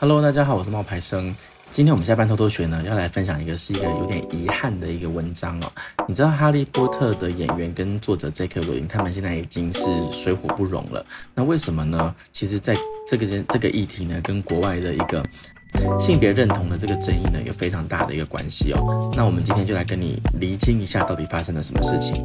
Hello，大家好，我是冒牌生。今天我们下班偷偷学呢，要来分享一个是一个有点遗憾的一个文章哦。你知道《哈利波特》的演员跟作者 J.K. 罗琳他们现在已经是水火不容了。那为什么呢？其实，在这个这个议题呢，跟国外的一个。性别认同的这个争议呢，有非常大的一个关系哦。那我们今天就来跟你厘清一下，到底发生了什么事情。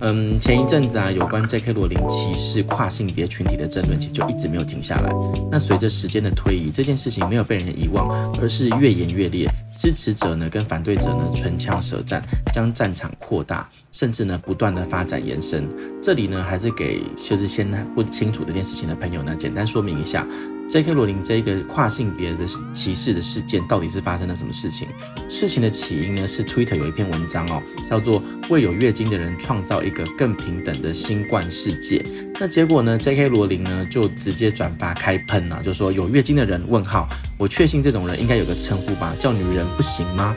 嗯，前一阵子啊，有关 J.K. 罗琳歧视跨性别群体的争论，其实就一直没有停下来。那随着时间的推移，这件事情没有被人遗忘，而是越演越烈。支持者呢跟反对者呢唇枪舌战，将战场扩大，甚至呢不断的发展延伸。这里呢还是给就是先不清楚这件事情的朋友呢，简单说明一下。J.K. 罗琳这个跨性别的歧视的事件到底是发生了什么事情？事情的起因呢是 Twitter 有一篇文章哦，叫做“为有月经的人创造一个更平等的新冠世界”。那结果呢，J.K. 罗琳呢就直接转发开喷了，就说有月经的人问号，我确信这种人应该有个称呼吧，叫女人不行吗？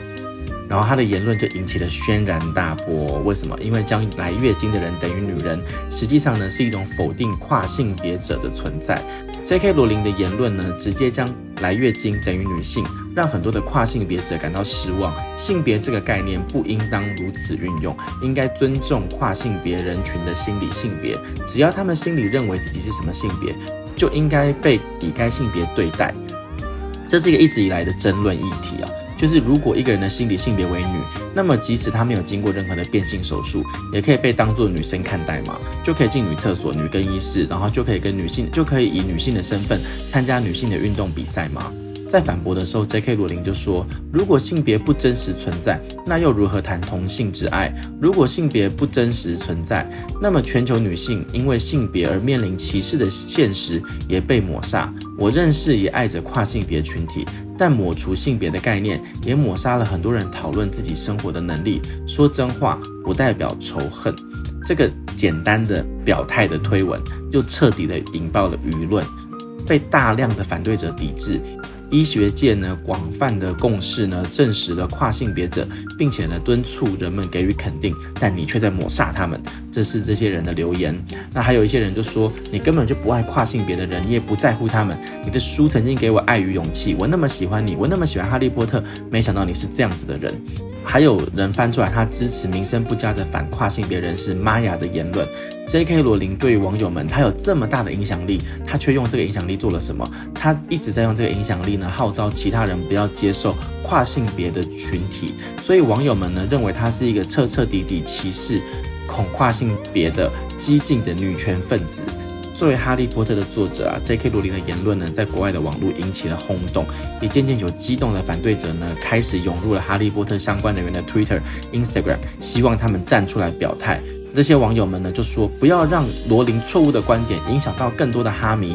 然后他的言论就引起了轩然大波。为什么？因为将来月经的人等于女人，实际上呢是一种否定跨性别者的存在。J.K. 罗琳的言论呢，直接将来月经等于女性，让很多的跨性别者感到失望。性别这个概念不应当如此运用，应该尊重跨性别人群的心理性别。只要他们心里认为自己是什么性别，就应该被以该性别对待。这是一个一直以来的争论议题啊。就是如果一个人的心理性别为女，那么即使她没有经过任何的变性手术，也可以被当做女生看待嘛，就可以进女厕所、女更衣室，然后就可以跟女性，就可以以女性的身份参加女性的运动比赛嘛。在反驳的时候，J.K. 罗琳就说：“如果性别不真实存在，那又如何谈同性之爱？如果性别不真实存在，那么全球女性因为性别而面临歧视的现实也被抹杀。我认识也爱着跨性别群体，但抹除性别的概念，也抹杀了很多人讨论自己生活的能力。说真话不代表仇恨。”这个简单的表态的推文，又彻底的引爆了舆论，被大量的反对者抵制。医学界呢，广泛的共识呢，证实了跨性别者，并且呢，敦促人们给予肯定，但你却在抹杀他们。这是这些人的留言。那还有一些人就说，你根本就不爱跨性别的人，你也不在乎他们。你的书曾经给我爱与勇气，我那么喜欢你，我那么喜欢哈利波特，没想到你是这样子的人。还有人翻出来，他支持名声不佳的反跨性别人士玛雅的言论。J.K. 罗琳对于网友们，他有这么大的影响力，他却用这个影响力做了什么？他一直在用这个影响力呢，号召其他人不要接受跨性别的群体。所以网友们呢，认为他是一个彻彻底底歧视恐跨性别的激进的女权分子。作为《哈利波特》的作者啊，J.K. 罗琳的言论呢，在国外的网络引起了轰动，也渐渐有激动的反对者呢，开始涌入了《哈利波特》相关人员的 Twitter、Instagram，希望他们站出来表态。这些网友们呢，就说不要让罗琳错误的观点影响到更多的哈迷。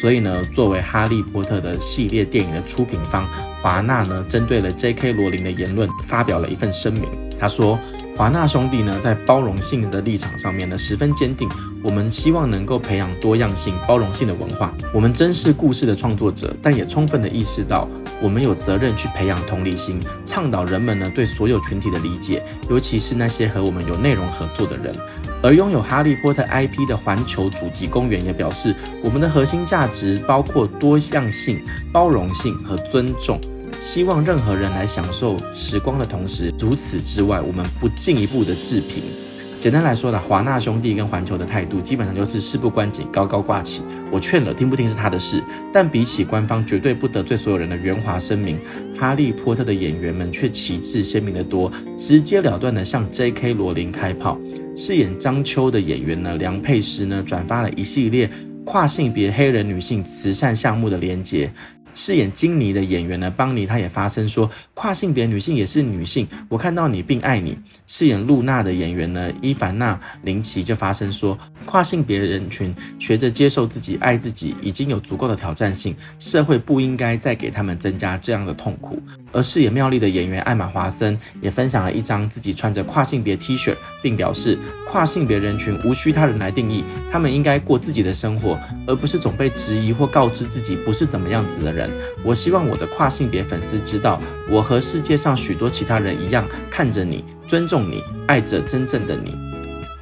所以呢，作为《哈利波特》的系列电影的出品方，华纳呢，针对了 J.K. 罗琳的言论，发表了一份声明。他说。华纳兄弟呢，在包容性的立场上面呢，十分坚定。我们希望能够培养多样性、包容性的文化。我们珍视故事的创作者，但也充分的意识到，我们有责任去培养同理心，倡导人们呢对所有群体的理解，尤其是那些和我们有内容合作的人。而拥有哈利波特 IP 的环球主题公园也表示，我们的核心价值包括多样性、包容性和尊重。希望任何人来享受时光的同时，除此之外，我们不进一步的置评。简单来说呢，华纳兄弟跟环球的态度基本上就是事不关己，高高挂起。我劝了，听不听是他的事。但比起官方绝对不得罪所有人的圆滑声明，哈利波特的演员们却旗帜鲜明得多，直截了断的向 J.K. 罗琳开炮。饰演张秋的演员呢，梁佩诗呢，转发了一系列跨性别黑人女性慈善项目的连结。饰演金妮的演员呢，邦妮，她也发声说，跨性别女性也是女性，我看到你并爱你。饰演露娜的演员呢，伊凡娜林奇就发声说，跨性别人群学着接受自己、爱自己，已经有足够的挑战性，社会不应该再给他们增加这样的痛苦。而饰演妙丽的演员艾玛华森也分享了一张自己穿着跨性别 T 恤，并表示，跨性别人群无需他人来定义，他们应该过自己的生活，而不是总被质疑或告知自己不是怎么样子的人我希望我的跨性别粉丝知道，我和世界上许多其他人一样，看着你，尊重你，爱着真正的你。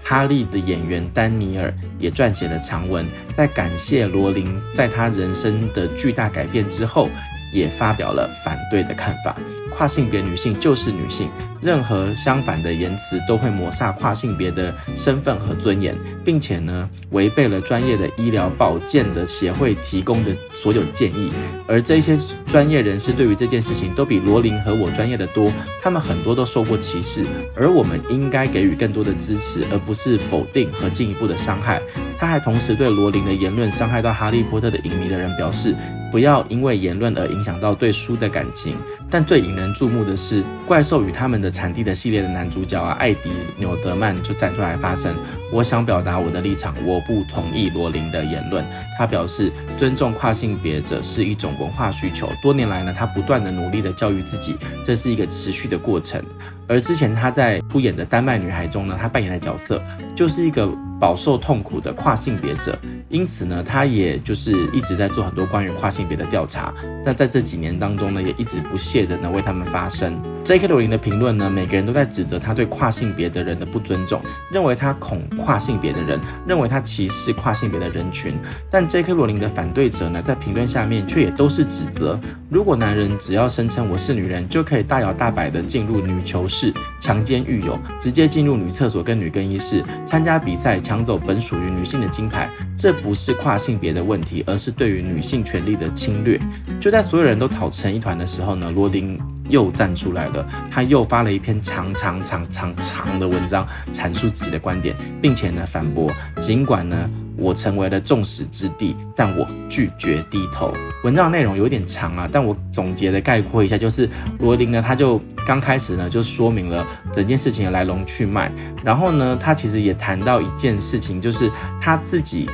哈利的演员丹尼尔也撰写了长文，在感谢罗琳在他人生的巨大改变之后，也发表了反对的看法。跨性别女性就是女性，任何相反的言辞都会抹杀跨性别的身份和尊严，并且呢，违背了专业的医疗保健的协会提供的所有建议。而这些专业人士对于这件事情都比罗琳和我专业的多，他们很多都受过歧视，而我们应该给予更多的支持，而不是否定和进一步的伤害。他还同时对罗琳的言论伤害到哈利波特的影迷的人表示，不要因为言论而影响到对书的感情。但最引人注目的是，怪兽与他们的产地的系列的男主角啊，艾迪纽德曼就站出来发声。我想表达我的立场，我不同意罗琳的言论。他表示，尊重跨性别者是一种文化需求。多年来呢，他不断的努力的教育自己，这是一个持续的过程。而之前他在出演的《丹麦女孩》中呢，他扮演的角色就是一个饱受痛苦的跨性别者。因此呢，他也就是一直在做很多关于跨性别的调查。那在这几年当中呢，也一直不懈的呢为他们发声。J.K. 罗琳的评论呢，每个人都在指责他对跨性别的人的不尊重，认为他恐跨性别的人，认为他歧视跨性别的人群。但 J.K. 罗琳的反对者呢，在评论下面却也都是指责：如果男人只要声称我是女人，就可以大摇大摆的进入女囚室强奸狱友，直接进入女厕所跟女更衣室参加比赛，抢走本属于女性的金牌，这不是跨性别的问题，而是对于女性权利的侵略。就在所有人都吵成一团的时候呢，罗琳又站出来他又发了一篇长长长长长的文章，阐述自己的观点，并且呢反驳，尽管呢我成为了众矢之的，但我拒绝低头。文章内容有点长啊，但我总结的概括一下，就是罗琳呢，他就刚开始呢就说明了整件事情的来龙去脉，然后呢他其实也谈到一件事情，就是他自己。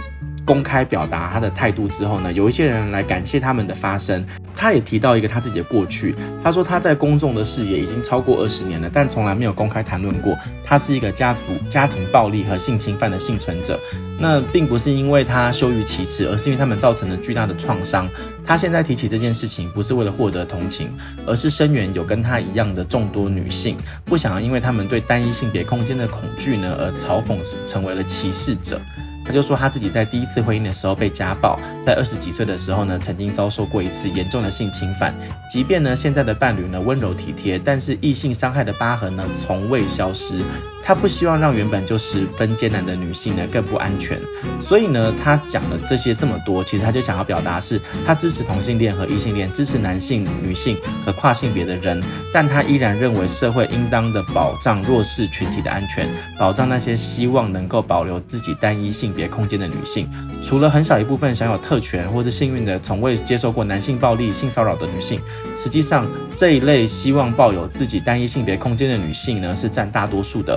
公开表达他的态度之后呢，有一些人来感谢他们的发声。他也提到一个他自己的过去，他说他在公众的视野已经超过二十年了，但从来没有公开谈论过他是一个家族家庭暴力和性侵犯的幸存者。那并不是因为他羞于启齿，而是因为他们造成了巨大的创伤。他现在提起这件事情，不是为了获得同情，而是声援有跟他一样的众多女性，不想要因为他们对单一性别空间的恐惧呢，而嘲讽成为了歧视者。他就说他自己在第一次婚姻的时候被家暴，在二十几岁的时候呢，曾经遭受过一次严重的性侵犯。即便呢现在的伴侣呢温柔体贴，但是异性伤害的疤痕呢从未消失。他不希望让原本就十分艰难的女性呢更不安全，所以呢，他讲了这些这么多，其实他就想要表达是，他支持同性恋和异性恋，支持男性、女性和跨性别的人，但他依然认为社会应当的保障弱势群体的安全，保障那些希望能够保留自己单一性别空间的女性，除了很少一部分享有特权或是幸运的从未接受过男性暴力、性骚扰的女性，实际上这一类希望抱有自己单一性别空间的女性呢，是占大多数的。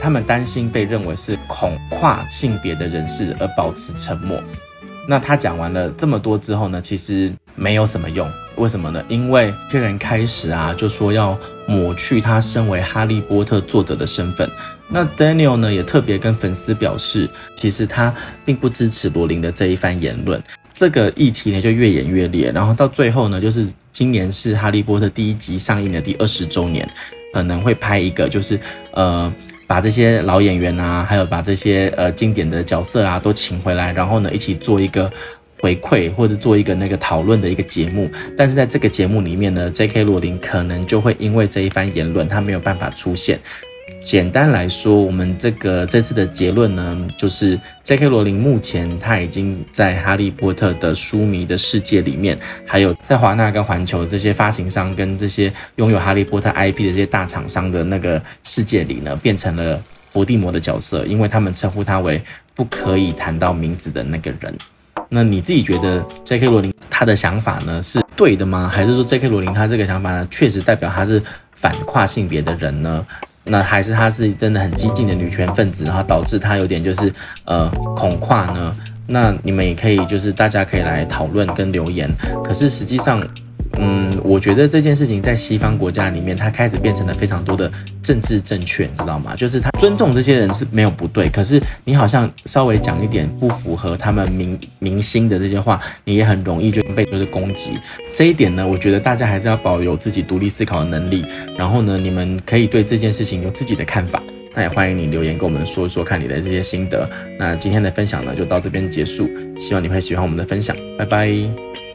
他们担心被认为是恐跨性别的人士而保持沉默。那他讲完了这么多之后呢，其实没有什么用。为什么呢？因为这人开始啊就说要抹去他身为哈利波特作者的身份。那 Daniel 呢也特别跟粉丝表示，其实他并不支持罗琳的这一番言论。这个议题呢就越演越烈，然后到最后呢，就是今年是哈利波特第一集上映的第二十周年，可能会拍一个就是呃。把这些老演员啊，还有把这些呃经典的角色啊都请回来，然后呢一起做一个回馈或者做一个那个讨论的一个节目。但是在这个节目里面呢，J.K. 罗琳可能就会因为这一番言论，她没有办法出现。简单来说，我们这个这次的结论呢，就是 J.K. 罗琳目前他已经在哈利波特的书迷的世界里面，还有在华纳跟环球这些发行商跟这些拥有哈利波特 IP 的这些大厂商的那个世界里呢，变成了伏地魔的角色，因为他们称呼他为不可以谈到名字的那个人。那你自己觉得 J.K. 罗琳他的想法呢是对的吗？还是说 J.K. 罗琳他这个想法呢确实代表他是反跨性别的人呢？那还是她是真的很激进的女权分子，然后导致她有点就是呃恐跨呢？那你们也可以就是大家可以来讨论跟留言。可是实际上。嗯，我觉得这件事情在西方国家里面，它开始变成了非常多的政治正确，你知道吗？就是他尊重这些人是没有不对，可是你好像稍微讲一点不符合他们民民心的这些话，你也很容易就被就是攻击。这一点呢，我觉得大家还是要保有自己独立思考的能力。然后呢，你们可以对这件事情有自己的看法。那也欢迎你留言跟我们说一说看你的这些心得。那今天的分享呢，就到这边结束。希望你会喜欢我们的分享，拜拜。